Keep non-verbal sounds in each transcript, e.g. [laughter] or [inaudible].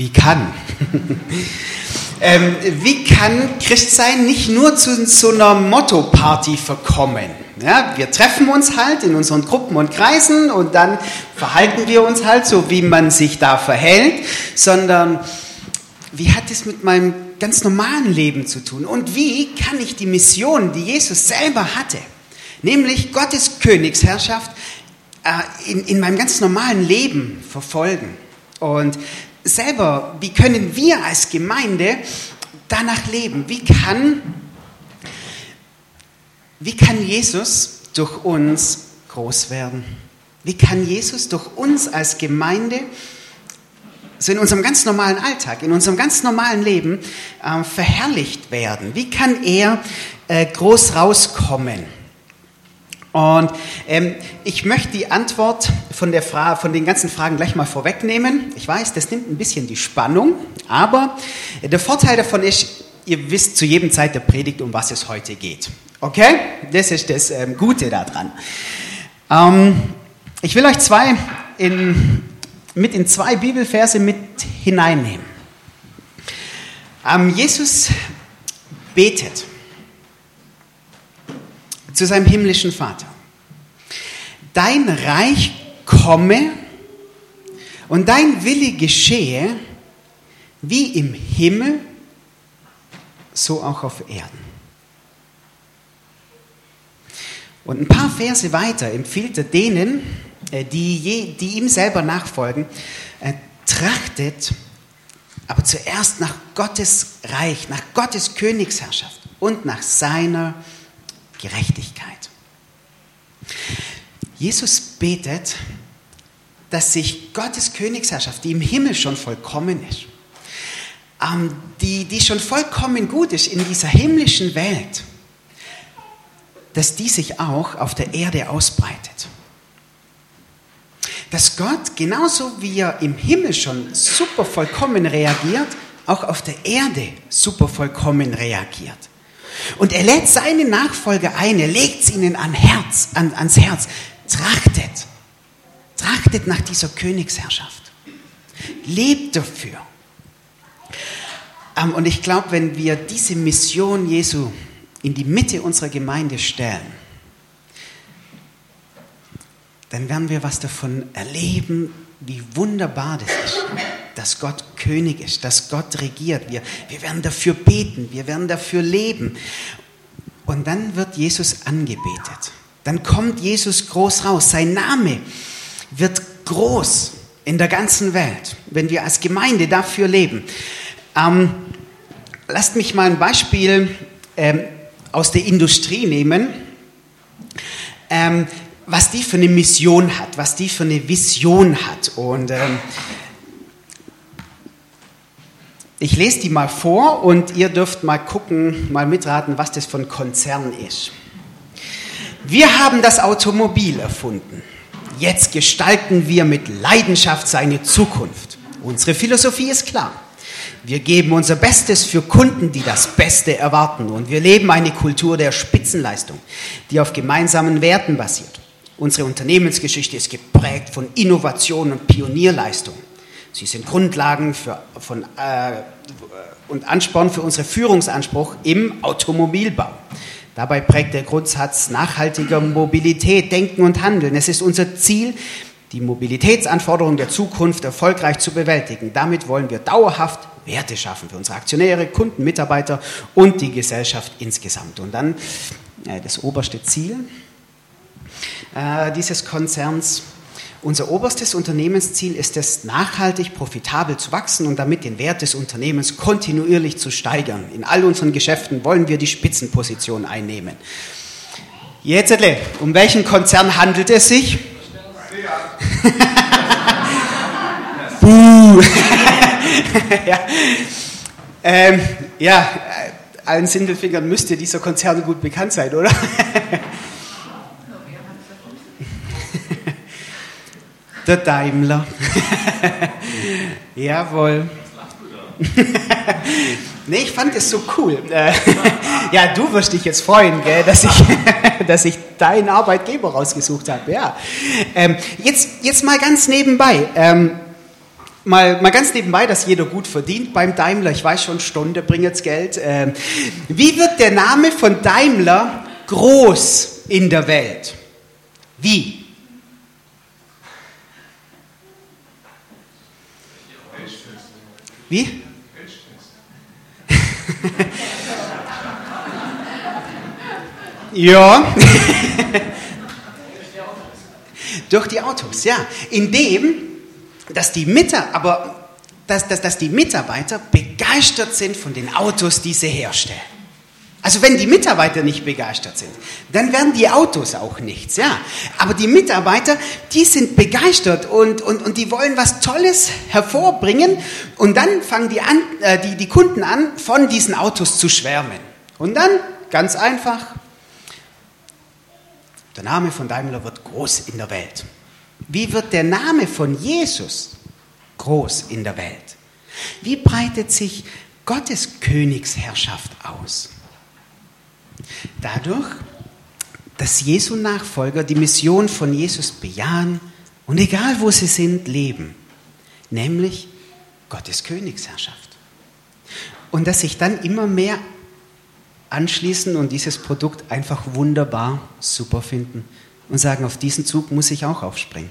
wie kann? ähm, wie kann Christsein nicht nur zu so einer Motto-Party verkommen? Ja, wir treffen uns halt in unseren Gruppen und Kreisen und dann verhalten wir uns halt so, wie man sich da verhält, sondern wie hat es mit meinem ganz normalen Leben zu tun? Und wie kann ich die Mission, die Jesus selber hatte, nämlich Gottes Königsherrschaft, äh, in, in meinem ganz normalen Leben verfolgen? Und selber, wie können wir als Gemeinde danach leben? Wie kann wie kann Jesus durch uns groß werden? Wie kann Jesus durch uns als Gemeinde so in unserem ganz normalen Alltag, in unserem ganz normalen Leben äh, verherrlicht werden? Wie kann er äh, groß rauskommen? Und ähm, ich möchte die Antwort von, der Fra von den ganzen Fragen gleich mal vorwegnehmen. Ich weiß, das nimmt ein bisschen die Spannung, aber der Vorteil davon ist, ihr wisst zu jedem Zeit der Predigt, um was es heute geht. Okay? Das ist das ähm, Gute daran. Ähm, ich will euch zwei in, mit in zwei Bibelverse mit hineinnehmen. Ähm, Jesus betet zu seinem himmlischen Vater. Dein Reich komme und dein Wille geschehe, wie im Himmel, so auch auf Erden. Und ein paar Verse weiter empfiehlt er denen, äh, die, je, die ihm selber nachfolgen, äh, trachtet aber zuerst nach Gottes Reich, nach Gottes Königsherrschaft und nach seiner Gerechtigkeit. Jesus betet, dass sich Gottes Königsherrschaft, die im Himmel schon vollkommen ist, ähm, die, die schon vollkommen gut ist in dieser himmlischen Welt, dass die sich auch auf der Erde ausbreitet. Dass Gott, genauso wie er im Himmel schon super vollkommen reagiert, auch auf der Erde super vollkommen reagiert. Und er lädt seine Nachfolger ein, er legt es ihnen an Herz, an, ans Herz. Trachtet, trachtet nach dieser Königsherrschaft. Lebt dafür. Ähm, und ich glaube, wenn wir diese Mission Jesu in die Mitte unserer Gemeinde stellen, dann werden wir was davon erleben, wie wunderbar das ist, dass Gott König ist, dass Gott regiert. Wir, wir werden dafür beten, wir werden dafür leben. Und dann wird Jesus angebetet. Dann kommt Jesus groß raus. Sein Name wird groß in der ganzen Welt, wenn wir als Gemeinde dafür leben. Ähm, lasst mich mal ein Beispiel ähm, aus der Industrie nehmen, ähm, was die für eine Mission hat, was die für eine Vision hat. Und ähm, ich lese die mal vor und ihr dürft mal gucken, mal mitraten, was das für ein Konzern ist. Wir haben das Automobil erfunden. Jetzt gestalten wir mit Leidenschaft seine Zukunft. Unsere Philosophie ist klar. Wir geben unser Bestes für Kunden, die das Beste erwarten. Und wir leben eine Kultur der Spitzenleistung, die auf gemeinsamen Werten basiert. Unsere Unternehmensgeschichte ist geprägt von Innovation und Pionierleistung. Sie sind Grundlagen für, von, äh, und Ansporn für unseren Führungsanspruch im Automobilbau. Dabei prägt der Grundsatz nachhaltiger Mobilität, Denken und Handeln. Es ist unser Ziel, die Mobilitätsanforderungen der Zukunft erfolgreich zu bewältigen. Damit wollen wir dauerhaft Werte schaffen für unsere Aktionäre, Kunden, Mitarbeiter und die Gesellschaft insgesamt. Und dann äh, das oberste Ziel äh, dieses Konzerns. Unser oberstes Unternehmensziel ist es, nachhaltig profitabel zu wachsen und damit den Wert des Unternehmens kontinuierlich zu steigern. In all unseren Geschäften wollen wir die Spitzenposition einnehmen. Jetzt, um welchen Konzern handelt es sich? [laughs] Buh. [laughs] ja. Ähm, ja, allen Sindelfingern müsste dieser Konzern gut bekannt sein, oder? [laughs] Der Daimler. [laughs] Jawohl. [laughs] nee, ich fand es so cool. [laughs] ja, du wirst dich jetzt freuen, gell, dass, ich, dass ich deinen Arbeitgeber rausgesucht habe. Ja. Ähm, jetzt, jetzt mal ganz nebenbei. Ähm, mal, mal ganz nebenbei, dass jeder gut verdient beim Daimler. Ich weiß schon, Stunde bringt jetzt Geld. Ähm, wie wird der Name von Daimler groß in der Welt? Wie? Wie? ja. Durch die Autos, ja. Indem, dass die, Mitarbeiter, aber, dass, dass, dass die Mitarbeiter begeistert sind von den Autos, die sie herstellen. Also wenn die Mitarbeiter nicht begeistert sind, dann werden die Autos auch nichts, ja. Aber die Mitarbeiter, die sind begeistert und, und, und die wollen was Tolles hervorbringen und dann fangen die, an, äh, die, die Kunden an, von diesen Autos zu schwärmen. Und dann, ganz einfach, der Name von Daimler wird groß in der Welt. Wie wird der Name von Jesus groß in der Welt? Wie breitet sich Gottes Königsherrschaft aus? Dadurch, dass Jesu Nachfolger die Mission von Jesus bejahen und egal wo sie sind, leben, nämlich Gottes Königsherrschaft. Und dass sich dann immer mehr anschließen und dieses Produkt einfach wunderbar, super finden und sagen, auf diesen Zug muss ich auch aufspringen.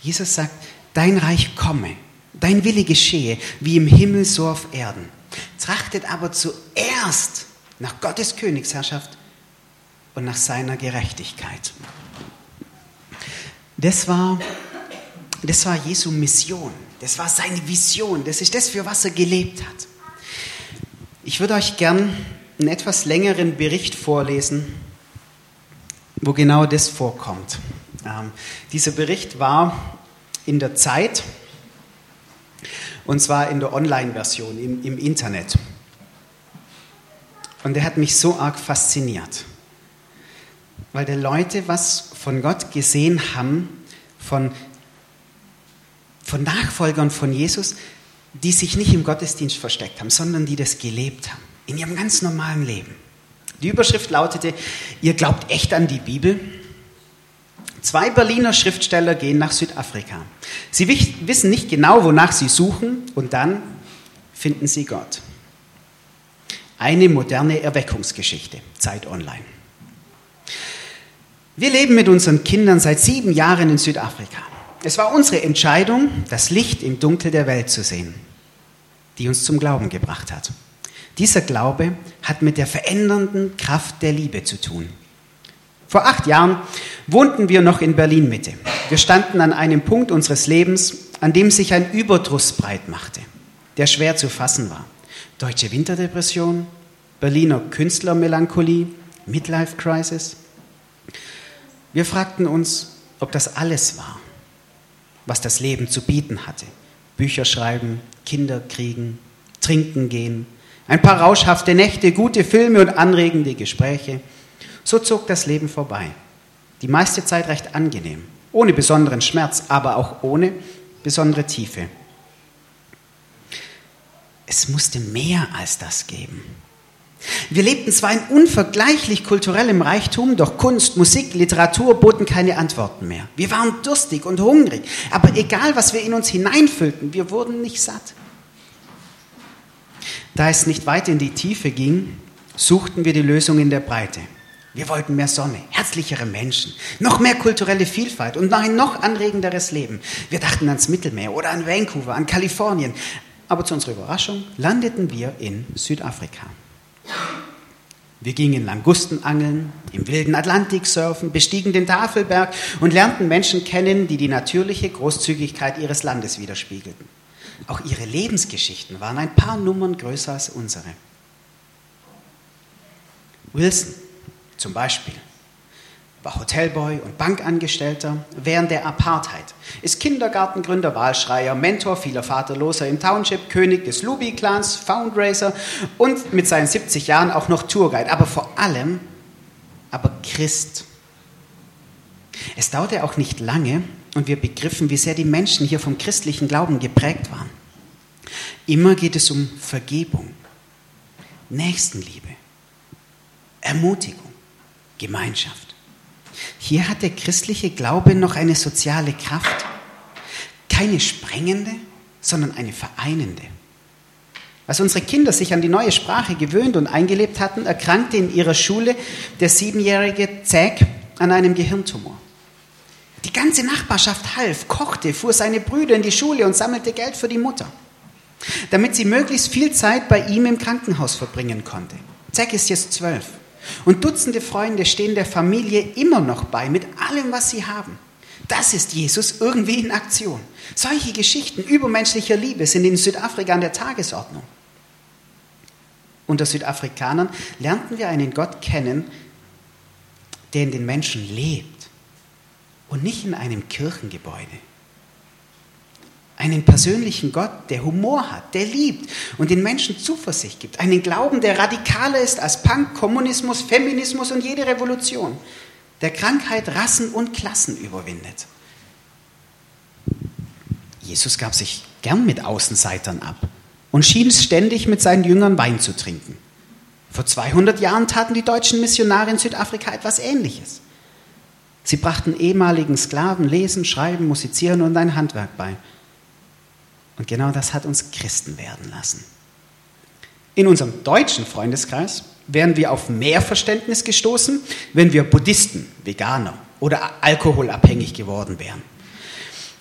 Jesus sagt, dein Reich komme, dein Wille geschehe, wie im Himmel so auf Erden. Trachtet aber zuerst nach Gottes Königsherrschaft und nach seiner Gerechtigkeit. Das war, das war Jesu Mission, das war seine Vision, das ist das, für was er gelebt hat. Ich würde euch gern einen etwas längeren Bericht vorlesen, wo genau das vorkommt. Ähm, dieser Bericht war in der Zeit, und zwar in der Online-Version im, im Internet. Und der hat mich so arg fasziniert, weil die Leute was von Gott gesehen haben, von, von Nachfolgern von Jesus, die sich nicht im Gottesdienst versteckt haben, sondern die das gelebt haben, in ihrem ganz normalen Leben. Die Überschrift lautete, ihr glaubt echt an die Bibel? Zwei Berliner Schriftsteller gehen nach Südafrika. Sie wissen nicht genau, wonach sie suchen und dann finden sie Gott. Eine moderne Erweckungsgeschichte, Zeit Online. Wir leben mit unseren Kindern seit sieben Jahren in Südafrika. Es war unsere Entscheidung, das Licht im Dunkel der Welt zu sehen, die uns zum Glauben gebracht hat. Dieser Glaube hat mit der verändernden Kraft der Liebe zu tun. Vor acht Jahren wohnten wir noch in Berlin Mitte. Wir standen an einem Punkt unseres Lebens, an dem sich ein Überdruss breit machte, der schwer zu fassen war. Deutsche Winterdepression, Berliner Künstlermelancholie, Midlife Crisis. Wir fragten uns, ob das alles war, was das Leben zu bieten hatte. Bücher schreiben, Kinder kriegen, trinken gehen, ein paar rauschhafte Nächte, gute Filme und anregende Gespräche. So zog das Leben vorbei. Die meiste Zeit recht angenehm, ohne besonderen Schmerz, aber auch ohne besondere Tiefe. Es musste mehr als das geben. Wir lebten zwar in unvergleichlich kulturellem Reichtum, doch Kunst, Musik, Literatur boten keine Antworten mehr. Wir waren durstig und hungrig, aber egal, was wir in uns hineinfüllten, wir wurden nicht satt. Da es nicht weit in die Tiefe ging, suchten wir die Lösung in der Breite. Wir wollten mehr Sonne, herzlichere Menschen, noch mehr kulturelle Vielfalt und ein noch anregenderes Leben. Wir dachten ans Mittelmeer oder an Vancouver, an Kalifornien, aber zu unserer Überraschung landeten wir in Südafrika. Wir gingen Langusten angeln, im wilden Atlantik surfen, bestiegen den Tafelberg und lernten Menschen kennen, die die natürliche Großzügigkeit ihres Landes widerspiegelten. Auch ihre Lebensgeschichten waren ein paar Nummern größer als unsere. Wilson zum Beispiel war Hotelboy und Bankangestellter während der Apartheid, ist Kindergartengründer, Wahlschreier, Mentor vieler Vaterloser im Township, König des Luby-Clans, Foundraiser und mit seinen 70 Jahren auch noch Tourguide, aber vor allem aber Christ. Es dauerte auch nicht lange und wir begriffen, wie sehr die Menschen hier vom christlichen Glauben geprägt waren. Immer geht es um Vergebung, Nächstenliebe, Ermutigung, Gemeinschaft. Hier hat der christliche Glaube noch eine soziale Kraft. keine sprengende, sondern eine vereinende. Als unsere Kinder sich an die neue Sprache gewöhnt und eingelebt hatten, erkrankte in ihrer Schule der siebenjährige Zack an einem Gehirntumor. Die ganze Nachbarschaft half, kochte, fuhr seine Brüder in die Schule und sammelte Geld für die Mutter, damit sie möglichst viel Zeit bei ihm im Krankenhaus verbringen konnte. Zack ist jetzt zwölf. Und Dutzende Freunde stehen der Familie immer noch bei, mit allem, was sie haben. Das ist Jesus irgendwie in Aktion. Solche Geschichten übermenschlicher Liebe sind in Südafrika an der Tagesordnung. Unter Südafrikanern lernten wir einen Gott kennen, der in den Menschen lebt und nicht in einem Kirchengebäude. Einen persönlichen Gott, der Humor hat, der liebt und den Menschen Zuversicht gibt. Einen Glauben, der radikaler ist als Punk, Kommunismus, Feminismus und jede Revolution. Der Krankheit, Rassen und Klassen überwindet. Jesus gab sich gern mit Außenseitern ab und schien ständig mit seinen Jüngern Wein zu trinken. Vor 200 Jahren taten die deutschen Missionare in Südafrika etwas Ähnliches. Sie brachten ehemaligen Sklaven Lesen, Schreiben, Musizieren und ein Handwerk bei. Und genau das hat uns Christen werden lassen. In unserem deutschen Freundeskreis wären wir auf mehr Verständnis gestoßen, wenn wir Buddhisten, Veganer oder alkoholabhängig geworden wären.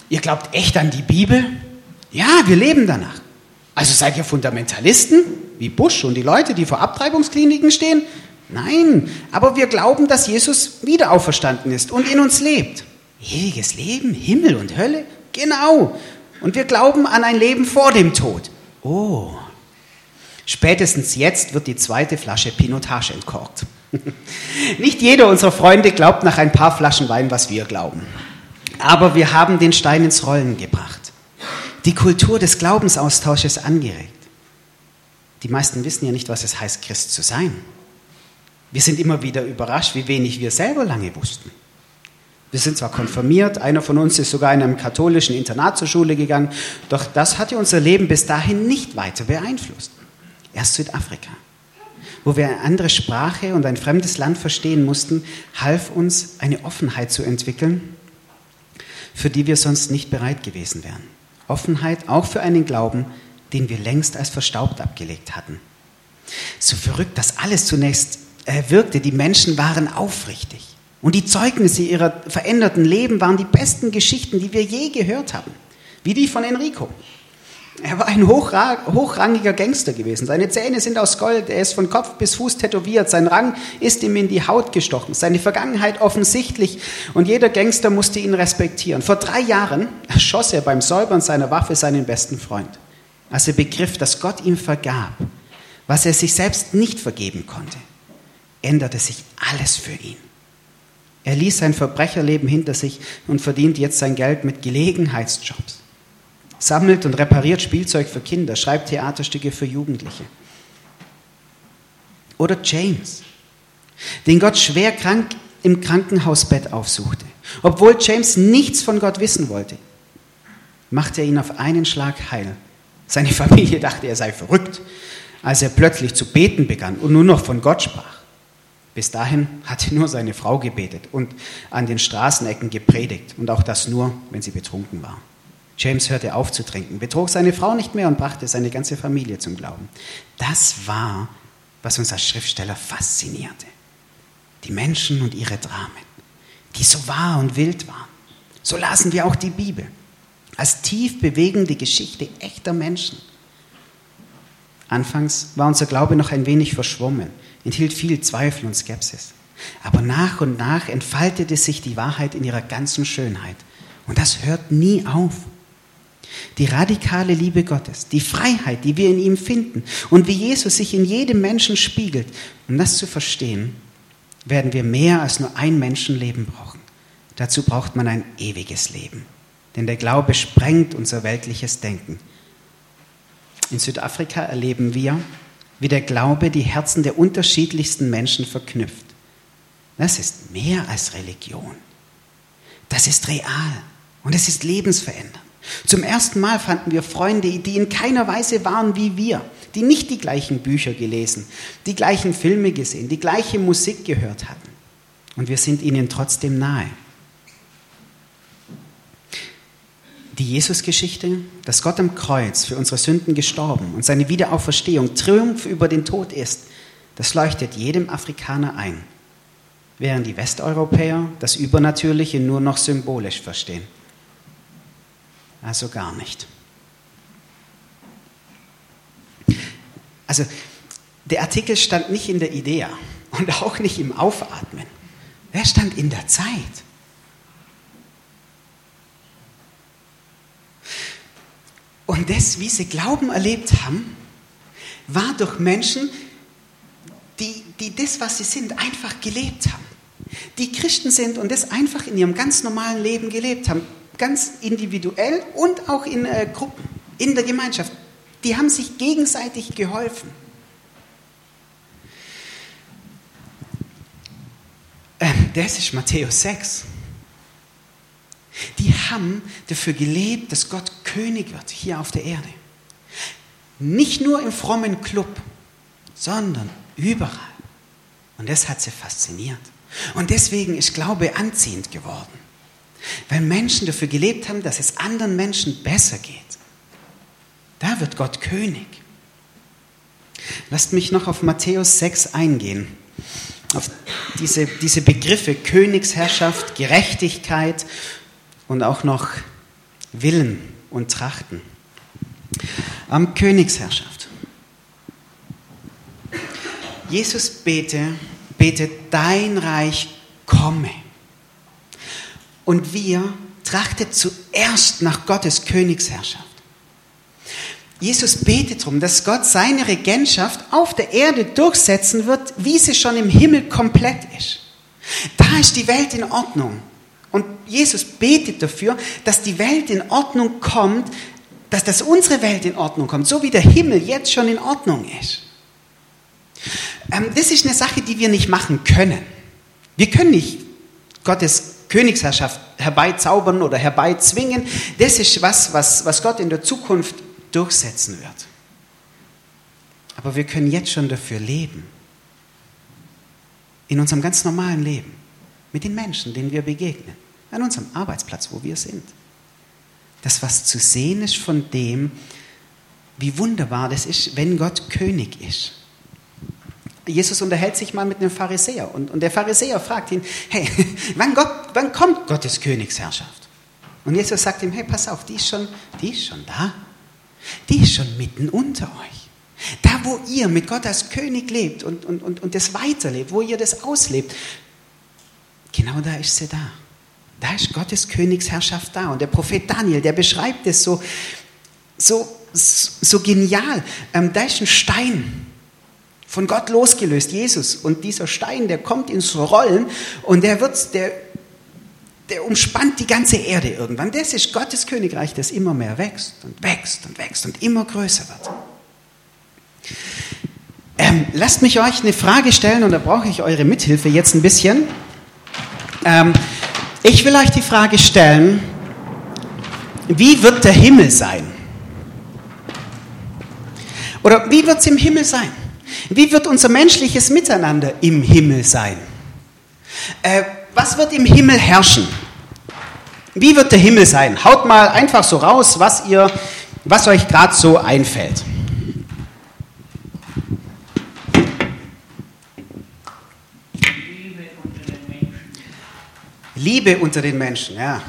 Ihr glaubt echt an die Bibel? Ja, wir leben danach. Also seid ihr Fundamentalisten, wie Bush und die Leute, die vor Abtreibungskliniken stehen? Nein, aber wir glauben, dass Jesus wieder auferstanden ist und in uns lebt. Ewiges Leben, Himmel und Hölle? Genau. Und wir glauben an ein Leben vor dem Tod. Oh. Spätestens jetzt wird die zweite Flasche Pinotage entkorkt. [laughs] Nicht jeder unserer Freunde glaubt nach ein paar Flaschen Wein, was wir glauben. Aber wir haben den Stein ins Rollen gebracht die Kultur des Glaubensaustausches angeregt. Die meisten wissen ja nicht, was es heißt, Christ zu sein. Wir sind immer wieder überrascht, wie wenig wir selber lange wussten. Wir sind zwar konfirmiert, einer von uns ist sogar in einem katholischen Internat zur Schule gegangen, doch das hatte unser Leben bis dahin nicht weiter beeinflusst. Erst Südafrika, wo wir eine andere Sprache und ein fremdes Land verstehen mussten, half uns eine Offenheit zu entwickeln, für die wir sonst nicht bereit gewesen wären. Offenheit auch für einen Glauben, den wir längst als verstaubt abgelegt hatten. So verrückt, dass alles zunächst äh, wirkte. Die Menschen waren aufrichtig. Und die Zeugnisse ihrer veränderten Leben waren die besten Geschichten, die wir je gehört haben. Wie die von Enrico. Er war ein hochrangiger Gangster gewesen. Seine Zähne sind aus Gold. Er ist von Kopf bis Fuß tätowiert. Sein Rang ist ihm in die Haut gestochen. Seine Vergangenheit offensichtlich. Und jeder Gangster musste ihn respektieren. Vor drei Jahren erschoss er beim Säubern seiner Waffe seinen besten Freund. Als er begriff, dass Gott ihm vergab, was er sich selbst nicht vergeben konnte, änderte sich alles für ihn. Er ließ sein Verbrecherleben hinter sich und verdient jetzt sein Geld mit Gelegenheitsjobs sammelt und repariert Spielzeug für Kinder, schreibt Theaterstücke für Jugendliche. Oder James, den Gott schwer krank im Krankenhausbett aufsuchte. Obwohl James nichts von Gott wissen wollte, machte er ihn auf einen Schlag heil. Seine [laughs] Familie dachte, er sei verrückt, als er plötzlich zu beten begann und nur noch von Gott sprach. Bis dahin hatte nur seine Frau gebetet und an den Straßenecken gepredigt und auch das nur, wenn sie betrunken war. James hörte auf zu trinken, betrog seine Frau nicht mehr und brachte seine ganze Familie zum Glauben. Das war, was uns als Schriftsteller faszinierte. Die Menschen und ihre Dramen, die so wahr und wild waren. So lasen wir auch die Bibel als tief bewegende Geschichte echter Menschen. Anfangs war unser Glaube noch ein wenig verschwommen, enthielt viel Zweifel und Skepsis. Aber nach und nach entfaltete sich die Wahrheit in ihrer ganzen Schönheit. Und das hört nie auf. Die radikale Liebe Gottes, die Freiheit, die wir in ihm finden und wie Jesus sich in jedem Menschen spiegelt. Um das zu verstehen, werden wir mehr als nur ein Menschenleben brauchen. Dazu braucht man ein ewiges Leben. Denn der Glaube sprengt unser weltliches Denken. In Südafrika erleben wir, wie der Glaube die Herzen der unterschiedlichsten Menschen verknüpft. Das ist mehr als Religion. Das ist real und es ist lebensverändernd. Zum ersten Mal fanden wir Freunde, die in keiner Weise waren wie wir, die nicht die gleichen Bücher gelesen, die gleichen Filme gesehen, die gleiche Musik gehört hatten. Und wir sind ihnen trotzdem nahe. Die Jesusgeschichte, dass Gott am Kreuz für unsere Sünden gestorben und seine Wiederauferstehung Triumph über den Tod ist, das leuchtet jedem Afrikaner ein, während die Westeuropäer das Übernatürliche nur noch symbolisch verstehen. Also gar nicht. Also der Artikel stand nicht in der Idee und auch nicht im Aufatmen. Er stand in der Zeit. Und das, wie sie Glauben erlebt haben, war durch Menschen, die, die das, was sie sind, einfach gelebt haben. Die Christen sind und das einfach in ihrem ganz normalen Leben gelebt haben. Ganz individuell und auch in äh, Gruppen, in der Gemeinschaft. Die haben sich gegenseitig geholfen. Ähm, das ist Matthäus 6. Die haben dafür gelebt, dass Gott König wird hier auf der Erde. Nicht nur im frommen Club, sondern überall. Und das hat sie fasziniert. Und deswegen ist Glaube anziehend geworden. Weil Menschen dafür gelebt haben, dass es anderen Menschen besser geht. Da wird Gott König. Lasst mich noch auf Matthäus 6 eingehen. Auf diese, diese Begriffe Königsherrschaft, Gerechtigkeit und auch noch Willen und Trachten. Am Königsherrschaft. Jesus bete, betet, dein Reich komme. Und wir trachtet zuerst nach Gottes Königsherrschaft. Jesus betet darum, dass Gott seine Regentschaft auf der Erde durchsetzen wird, wie sie schon im Himmel komplett ist. Da ist die Welt in Ordnung. Und Jesus betet dafür, dass die Welt in Ordnung kommt, dass das unsere Welt in Ordnung kommt, so wie der Himmel jetzt schon in Ordnung ist. Ähm, das ist eine Sache, die wir nicht machen können. Wir können nicht Gottes Königsherrschaft herbeizaubern oder herbeizwingen. Das ist was, was, was Gott in der Zukunft durchsetzen wird. Aber wir können jetzt schon dafür leben. In unserem ganz normalen Leben. Mit den Menschen, denen wir begegnen. An unserem Arbeitsplatz, wo wir sind. Das, was zu sehen ist von dem, wie wunderbar das ist, wenn Gott König ist. Jesus unterhält sich mal mit einem Pharisäer und, und der Pharisäer fragt ihn, hey, [laughs] wann, Gott, wann kommt Gottes Königsherrschaft? Und Jesus sagt ihm, hey, pass auf, die ist schon, die ist schon da. Die ist schon mitten unter euch. Da, wo ihr mit Gott als König lebt und, und, und, und das weiterlebt, wo ihr das auslebt, genau da ist sie da. Da ist Gottes Königsherrschaft da. Und der Prophet Daniel, der beschreibt es so, so, so genial. Ähm, da ist ein Stein, von Gott losgelöst, Jesus. Und dieser Stein, der kommt ins Rollen und der wird, der, der umspannt die ganze Erde irgendwann. Das ist Gottes Königreich, das immer mehr wächst und wächst und wächst und immer größer wird. Ähm, lasst mich euch eine Frage stellen und da brauche ich eure Mithilfe jetzt ein bisschen. Ähm, ich will euch die Frage stellen, wie wird der Himmel sein? Oder wie wird es im Himmel sein? Wie wird unser menschliches Miteinander im Himmel sein? Äh, was wird im Himmel herrschen? Wie wird der Himmel sein? Haut mal einfach so raus, was, ihr, was euch gerade so einfällt. Liebe unter den Menschen. Liebe unter den Menschen, ja.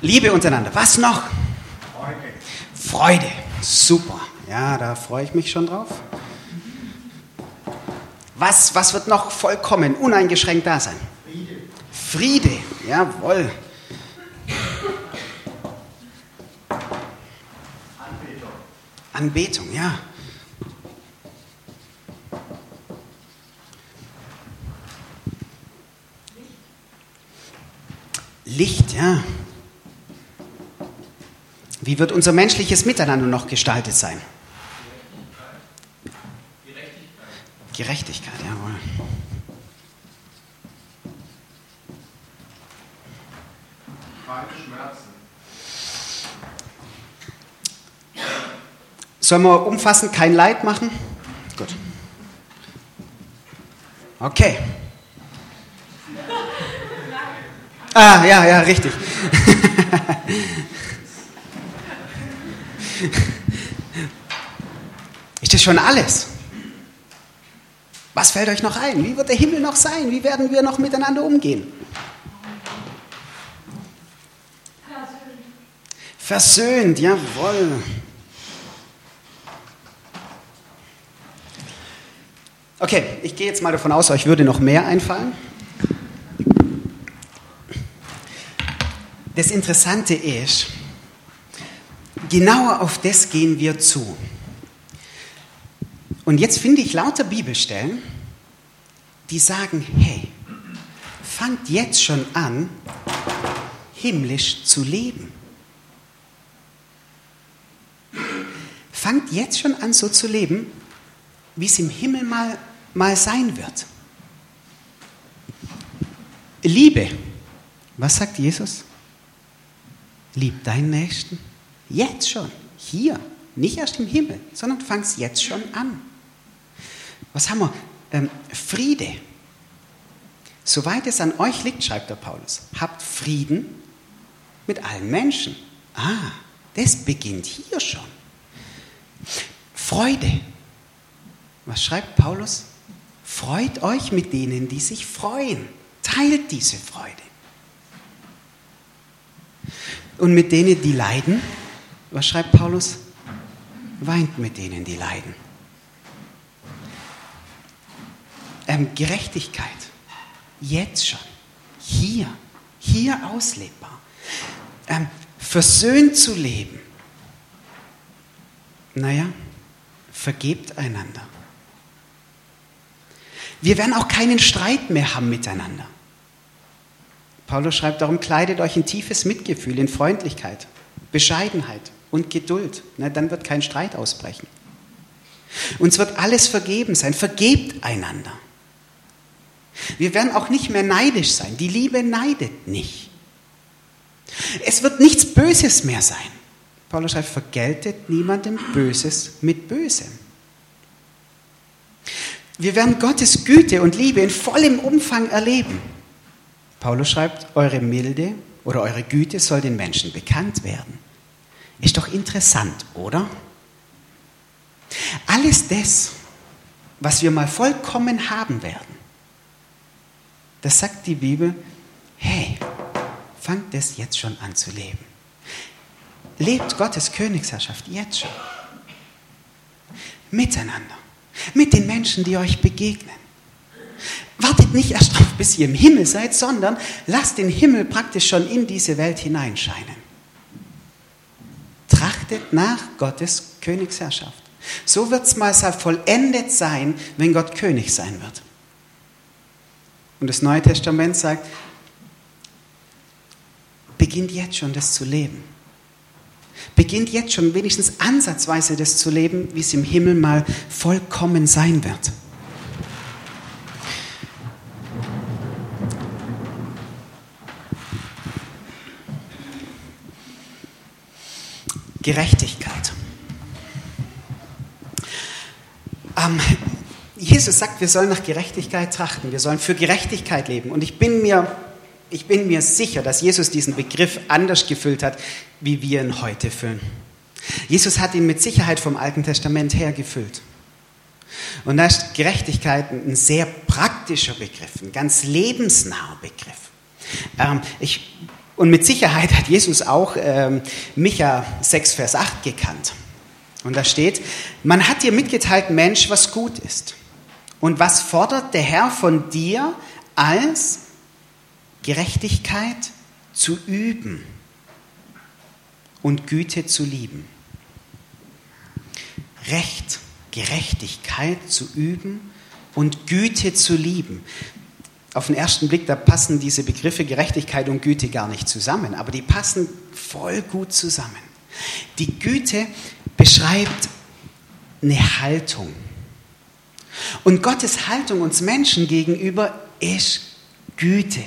Liebe untereinander. Was noch? Freude. Freude. Super. Ja, da freue ich mich schon drauf. Was, was wird noch vollkommen, uneingeschränkt da sein? Friede. Friede, jawohl. Anbetung. Anbetung, ja. Licht, ja. Wie wird unser menschliches Miteinander noch gestaltet sein? Gerechtigkeit. Gerechtigkeit, jawohl. Sollen wir umfassend kein Leid machen? Gut. Okay. Ah, ja, ja, richtig. [laughs] Ist das schon alles? Was fällt euch noch ein? Wie wird der Himmel noch sein? Wie werden wir noch miteinander umgehen? Versöhnt, jawohl. Okay, ich gehe jetzt mal davon aus, euch würde noch mehr einfallen. Das Interessante ist, genauer auf das gehen wir zu. Und jetzt finde ich lauter Bibelstellen, die sagen, hey, fangt jetzt schon an, himmlisch zu leben. Fangt jetzt schon an, so zu leben, wie es im Himmel mal mal sein wird. Liebe. Was sagt Jesus? Lieb deinen Nächsten. Jetzt schon. Hier. Nicht erst im Himmel, sondern du fangst jetzt schon an. Was haben wir? Ähm, Friede. Soweit es an euch liegt, schreibt der Paulus, habt Frieden mit allen Menschen. Ah, das beginnt hier schon. Freude. Was schreibt Paulus? Freut euch mit denen, die sich freuen. Teilt diese Freude. Und mit denen, die leiden, was schreibt Paulus? Weint mit denen, die leiden. Ähm, Gerechtigkeit. Jetzt schon. Hier. Hier auslebbar. Ähm, versöhnt zu leben. Naja, vergebt einander. Wir werden auch keinen Streit mehr haben miteinander. Paulus schreibt darum, kleidet euch in tiefes Mitgefühl, in Freundlichkeit, Bescheidenheit und Geduld. Na, dann wird kein Streit ausbrechen. Uns wird alles vergeben sein. Vergebt einander. Wir werden auch nicht mehr neidisch sein. Die Liebe neidet nicht. Es wird nichts Böses mehr sein. Paulus schreibt, vergeltet niemandem Böses mit Bösem. Wir werden Gottes Güte und Liebe in vollem Umfang erleben. Paulus schreibt, eure Milde oder eure Güte soll den Menschen bekannt werden. Ist doch interessant, oder? Alles das, was wir mal vollkommen haben werden, das sagt die Bibel, hey, fangt es jetzt schon an zu leben. Lebt Gottes Königsherrschaft jetzt schon. Miteinander mit den Menschen, die euch begegnen. Wartet nicht erst darauf, bis ihr im Himmel seid, sondern lasst den Himmel praktisch schon in diese Welt hineinscheinen. Trachtet nach Gottes Königsherrschaft. So wird es mal vollendet sein, wenn Gott König sein wird. Und das Neue Testament sagt, beginnt jetzt schon das zu leben. Beginnt jetzt schon wenigstens ansatzweise das zu leben, wie es im Himmel mal vollkommen sein wird. Gerechtigkeit. Ähm, Jesus sagt, wir sollen nach Gerechtigkeit trachten, wir sollen für Gerechtigkeit leben. Und ich bin mir ich bin mir sicher, dass Jesus diesen Begriff anders gefüllt hat, wie wir ihn heute füllen. Jesus hat ihn mit Sicherheit vom Alten Testament her gefüllt. Und da ist Gerechtigkeit ein sehr praktischer Begriff, ein ganz lebensnaher Begriff. Ähm, ich, und mit Sicherheit hat Jesus auch ähm, Micha 6, Vers 8 gekannt. Und da steht, man hat dir mitgeteilt, Mensch, was gut ist. Und was fordert der Herr von dir als Gerechtigkeit zu üben und Güte zu lieben. Recht, Gerechtigkeit zu üben und Güte zu lieben. Auf den ersten Blick, da passen diese Begriffe Gerechtigkeit und Güte gar nicht zusammen, aber die passen voll gut zusammen. Die Güte beschreibt eine Haltung. Und Gottes Haltung uns Menschen gegenüber ist Güte.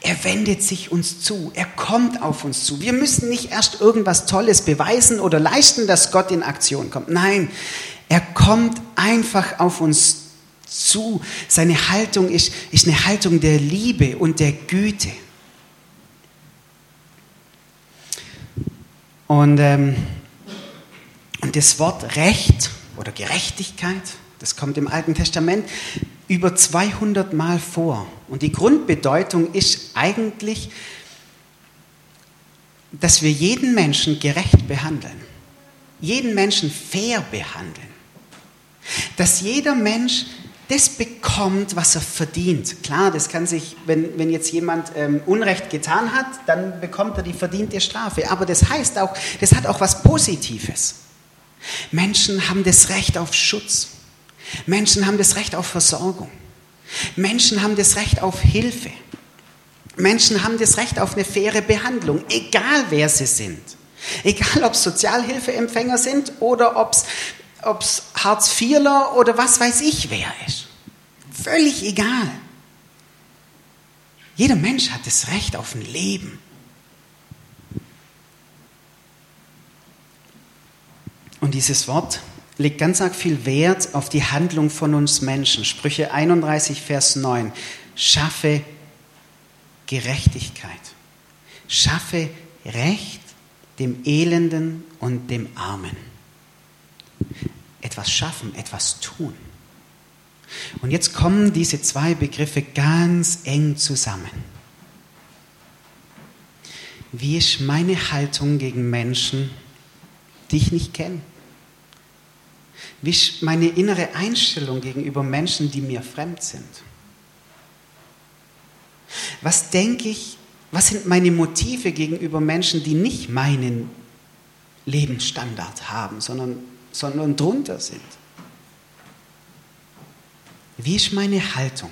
Er wendet sich uns zu, er kommt auf uns zu. Wir müssen nicht erst irgendwas Tolles beweisen oder leisten, dass Gott in Aktion kommt. Nein, er kommt einfach auf uns zu. Seine Haltung ist, ist eine Haltung der Liebe und der Güte. Und, ähm, und das Wort Recht oder Gerechtigkeit, das kommt im Alten Testament über 200 Mal vor. Und die Grundbedeutung ist eigentlich, dass wir jeden Menschen gerecht behandeln, jeden Menschen fair behandeln, dass jeder Mensch das bekommt, was er verdient. Klar, das kann sich, wenn, wenn jetzt jemand ähm, Unrecht getan hat, dann bekommt er die verdiente Strafe. Aber das heißt auch, das hat auch was Positives. Menschen haben das Recht auf Schutz. Menschen haben das Recht auf Versorgung. Menschen haben das Recht auf Hilfe. Menschen haben das Recht auf eine faire Behandlung, egal wer sie sind. Egal, ob Sozialhilfeempfänger sind oder ob es Hartz-IVler oder was weiß ich wer ist. Völlig egal. Jeder Mensch hat das Recht auf ein Leben. Und dieses Wort legt ganz arg viel Wert auf die Handlung von uns Menschen. Sprüche 31, Vers 9. Schaffe Gerechtigkeit. Schaffe Recht dem Elenden und dem Armen. Etwas schaffen, etwas tun. Und jetzt kommen diese zwei Begriffe ganz eng zusammen. Wie ist meine Haltung gegen Menschen, die ich nicht kenne? Wie ist meine innere Einstellung gegenüber Menschen, die mir fremd sind? Was denke ich, was sind meine Motive gegenüber Menschen, die nicht meinen Lebensstandard haben, sondern, sondern drunter sind? Wie ist meine Haltung?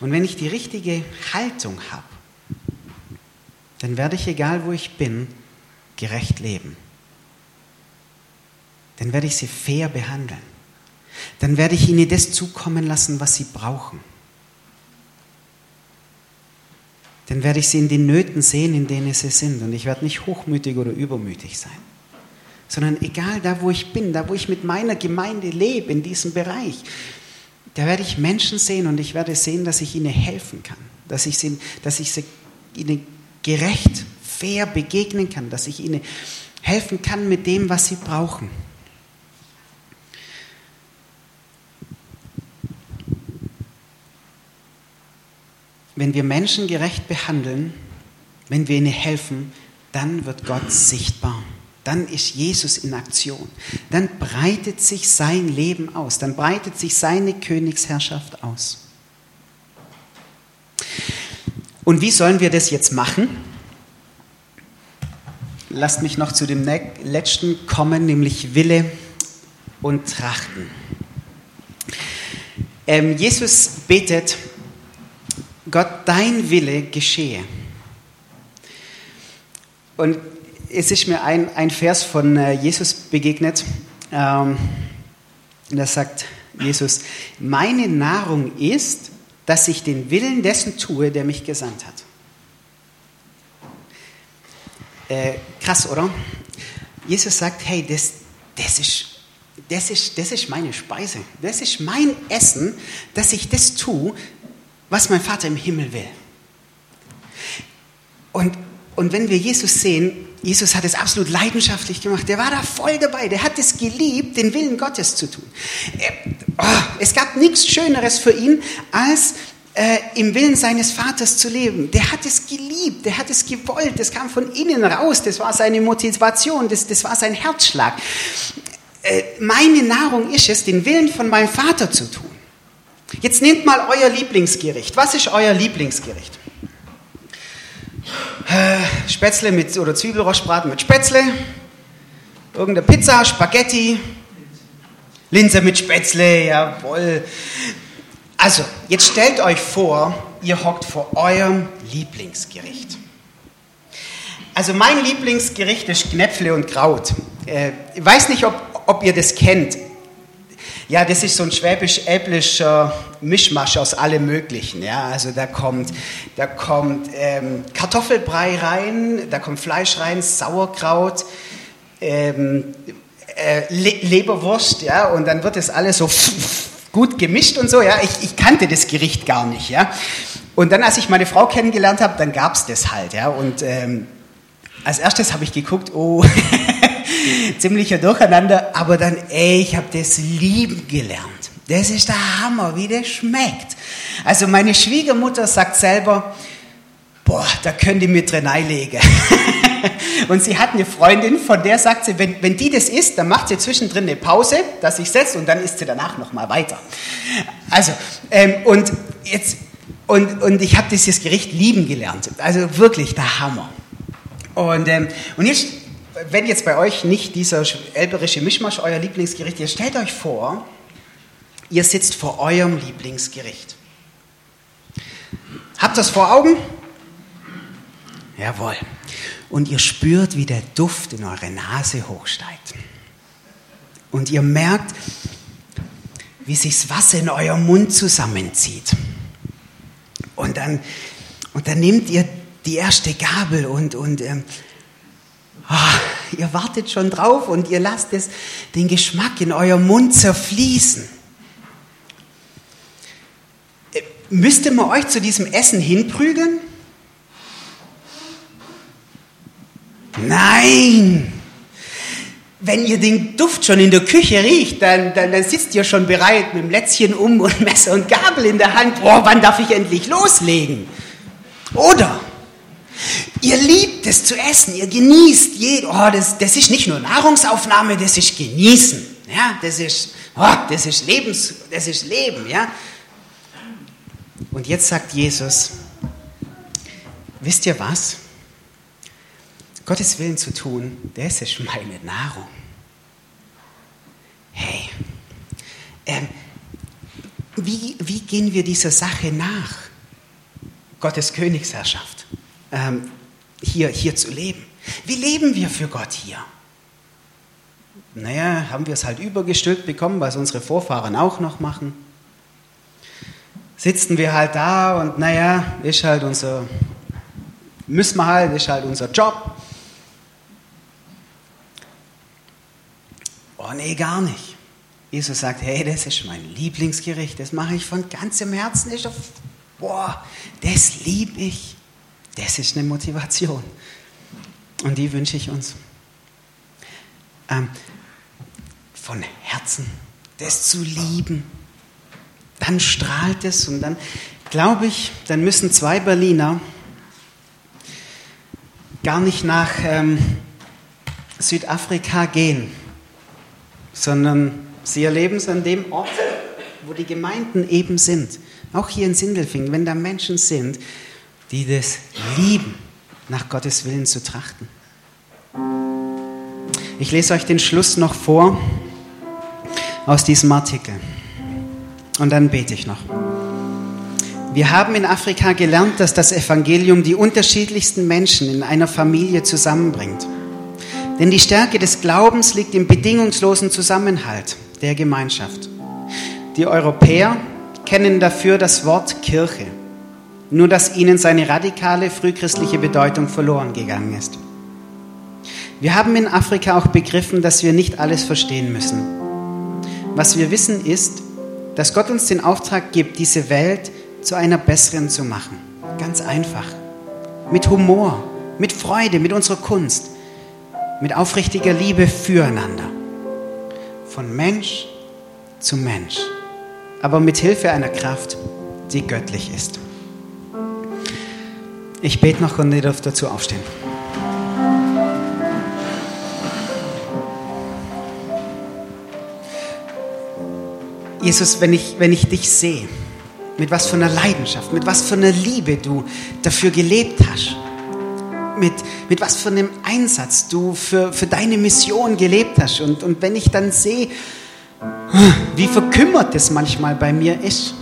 Und wenn ich die richtige Haltung habe, dann werde ich, egal wo ich bin, gerecht leben dann werde ich sie fair behandeln. Dann werde ich ihnen das zukommen lassen, was sie brauchen. Dann werde ich sie in den Nöten sehen, in denen sie sind. Und ich werde nicht hochmütig oder übermütig sein. Sondern egal da, wo ich bin, da, wo ich mit meiner Gemeinde lebe, in diesem Bereich, da werde ich Menschen sehen und ich werde sehen, dass ich ihnen helfen kann. Dass ich, sie, dass ich sie, ihnen gerecht, fair begegnen kann. Dass ich ihnen helfen kann mit dem, was sie brauchen. wenn wir Menschen gerecht behandeln, wenn wir ihnen helfen, dann wird Gott sichtbar. Dann ist Jesus in Aktion. Dann breitet sich sein Leben aus. Dann breitet sich seine Königsherrschaft aus. Und wie sollen wir das jetzt machen? Lasst mich noch zu dem letzten kommen, nämlich Wille und Trachten. Ähm, Jesus betet, Gott, dein Wille geschehe. Und es ist mir ein, ein Vers von äh, Jesus begegnet. Ähm, da sagt Jesus, meine Nahrung ist, dass ich den Willen dessen tue, der mich gesandt hat. Äh, krass, oder? Jesus sagt, hey, das, das, ist, das, ist, das ist meine Speise, das ist mein Essen, dass ich das tue, was mein Vater im Himmel will. Und, und wenn wir Jesus sehen, Jesus hat es absolut leidenschaftlich gemacht. Der war da voll dabei. Der hat es geliebt, den Willen Gottes zu tun. Oh, es gab nichts Schöneres für ihn, als äh, im Willen seines Vaters zu leben. Der hat es geliebt, der hat es gewollt. Das kam von innen raus. Das war seine Motivation, das, das war sein Herzschlag. Äh, meine Nahrung ist es, den Willen von meinem Vater zu tun. Jetzt nehmt mal euer Lieblingsgericht. Was ist euer Lieblingsgericht? Äh, Spätzle mit oder Zwiebelrostbraten mit Spätzle, irgendeine Pizza, Spaghetti, Linse mit Spätzle, jawohl. Also, jetzt stellt euch vor, ihr hockt vor eurem Lieblingsgericht. Also mein Lieblingsgericht ist Knäpfle und Kraut. Äh, ich weiß nicht, ob, ob ihr das kennt. Ja, das ist so ein schwäbisch-äblischer Mischmasch aus allem Möglichen. Ja, also da kommt, da kommt ähm, Kartoffelbrei rein, da kommt Fleisch rein, Sauerkraut, ähm, äh, Le Leberwurst, ja, und dann wird das alles so gut gemischt und so, ja. Ich, ich kannte das Gericht gar nicht, ja. Und dann, als ich meine Frau kennengelernt habe, dann gab es das halt, ja. Und ähm, als erstes habe ich geguckt, oh, [laughs] ziemlicher Durcheinander, aber dann, ey, ich habe das lieben gelernt. Das ist der Hammer, wie das schmeckt. Also meine Schwiegermutter sagt selber, boah, da könnt ihr mit drin einlegen. [laughs] und sie hat eine Freundin, von der sagt sie, wenn, wenn die das isst, dann macht sie zwischendrin eine Pause, dass ich setze und dann isst sie danach nochmal weiter. Also, ähm, und jetzt, und, und ich habe dieses Gericht lieben gelernt. Also wirklich der Hammer. Und, ähm, und jetzt, wenn jetzt bei euch nicht dieser elberische Mischmasch euer Lieblingsgericht ist, stellt euch vor, ihr sitzt vor eurem Lieblingsgericht. Habt das vor Augen? Jawohl. Und ihr spürt, wie der Duft in eure Nase hochsteigt. Und ihr merkt, wie sich das Wasser in eurem Mund zusammenzieht. Und dann, und dann nehmt ihr die erste Gabel und, und ähm, oh, ihr wartet schon drauf und ihr lasst es, den Geschmack in eurem Mund zerfließen. Äh, müsste man euch zu diesem Essen hinprügeln? Nein! Wenn ihr den Duft schon in der Küche riecht, dann, dann, dann sitzt ihr schon bereit mit dem Lätzchen um und [laughs] Messer und Gabel in der Hand. Boah, wann darf ich endlich loslegen? Oder ihr liebt es zu essen, ihr genießt jeden. Oh, das, das ist nicht nur Nahrungsaufnahme, das ist Genießen. Ja, das ist, oh, das ist Lebens, das ist Leben. Ja. Und jetzt sagt Jesus, wisst ihr was? Gottes Willen zu tun, das ist meine Nahrung. Hey, ähm, wie, wie gehen wir dieser Sache nach? Gottes Königsherrschaft ähm, hier, hier zu leben. Wie leben wir für Gott hier? Naja, haben wir es halt übergestülpt bekommen, was unsere Vorfahren auch noch machen. Sitzen wir halt da und naja, ist halt unser, müssen wir halt, ist halt unser Job. Oh nee, gar nicht. Jesus sagt, hey, das ist mein Lieblingsgericht, das mache ich von ganzem Herzen. Ich, boah, das liebe ich. Das ist eine Motivation. Und die wünsche ich uns. Ähm, von Herzen, das zu lieben. Dann strahlt es und dann, glaube ich, dann müssen zwei Berliner gar nicht nach ähm, Südafrika gehen sondern sie erleben es an dem Ort, wo die Gemeinden eben sind. Auch hier in Sindelfingen, wenn da Menschen sind, die das lieben, nach Gottes Willen zu trachten. Ich lese euch den Schluss noch vor aus diesem Artikel. Und dann bete ich noch. Wir haben in Afrika gelernt, dass das Evangelium die unterschiedlichsten Menschen in einer Familie zusammenbringt. Denn die Stärke des Glaubens liegt im bedingungslosen Zusammenhalt der Gemeinschaft. Die Europäer kennen dafür das Wort Kirche, nur dass ihnen seine radikale frühchristliche Bedeutung verloren gegangen ist. Wir haben in Afrika auch begriffen, dass wir nicht alles verstehen müssen. Was wir wissen ist, dass Gott uns den Auftrag gibt, diese Welt zu einer besseren zu machen. Ganz einfach. Mit Humor, mit Freude, mit unserer Kunst mit aufrichtiger Liebe füreinander. Von Mensch zu Mensch, aber mit Hilfe einer Kraft, die göttlich ist. Ich bete noch und ihr dürft dazu aufstehen. Jesus, wenn ich, wenn ich dich sehe, mit was für einer Leidenschaft, mit was für einer Liebe du dafür gelebt hast, mit, mit was für einem Einsatz du für, für deine Mission gelebt hast. Und, und wenn ich dann sehe, wie verkümmert es manchmal bei mir ist.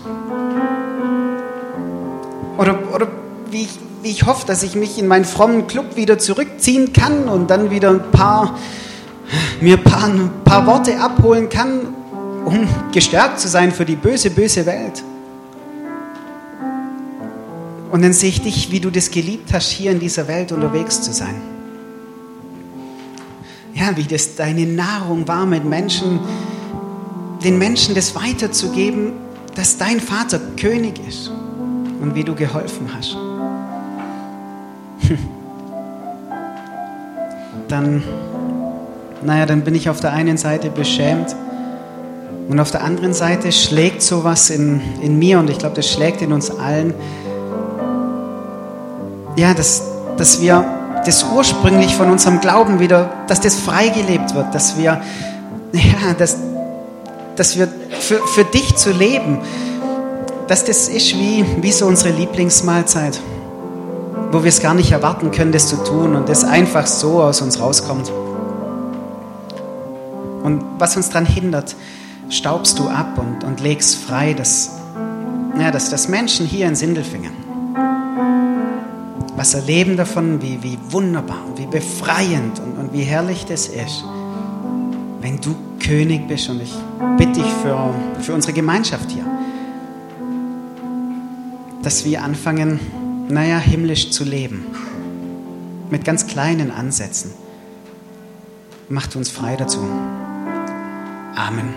Wie, ich, wie ich hoffe, dass ich mich in meinen frommen Club wieder zurückziehen kann und dann wieder ein paar, mir ein paar, ein paar Worte abholen kann, um gestärkt zu sein für die böse, böse Welt. Und dann sehe ich dich, wie du das geliebt hast, hier in dieser Welt unterwegs zu sein. Ja, wie das deine Nahrung war, mit Menschen den Menschen das weiterzugeben, dass dein Vater König ist und wie du geholfen hast. [laughs] Dann, naja, dann bin ich auf der einen Seite beschämt und auf der anderen Seite schlägt sowas in, in mir und ich glaube, das schlägt in uns allen, ja, dass, dass wir das ursprünglich von unserem Glauben wieder, dass das freigelebt wird, dass wir, [laughs] ja, dass, dass wir für, für dich zu leben, dass das ist wie, wie so unsere Lieblingsmahlzeit, wo wir es gar nicht erwarten können, das zu tun und das einfach so aus uns rauskommt. Und was uns daran hindert, staubst du ab und, und legst frei, dass, ja, dass, dass Menschen hier in Sindelfingen was erleben davon, wie, wie wunderbar und wie befreiend und, und wie herrlich das ist, wenn du König bist. Und ich bitte dich für, für unsere Gemeinschaft hier, dass wir anfangen, naja, himmlisch zu leben. Mit ganz kleinen Ansätzen. Macht uns frei dazu. Amen.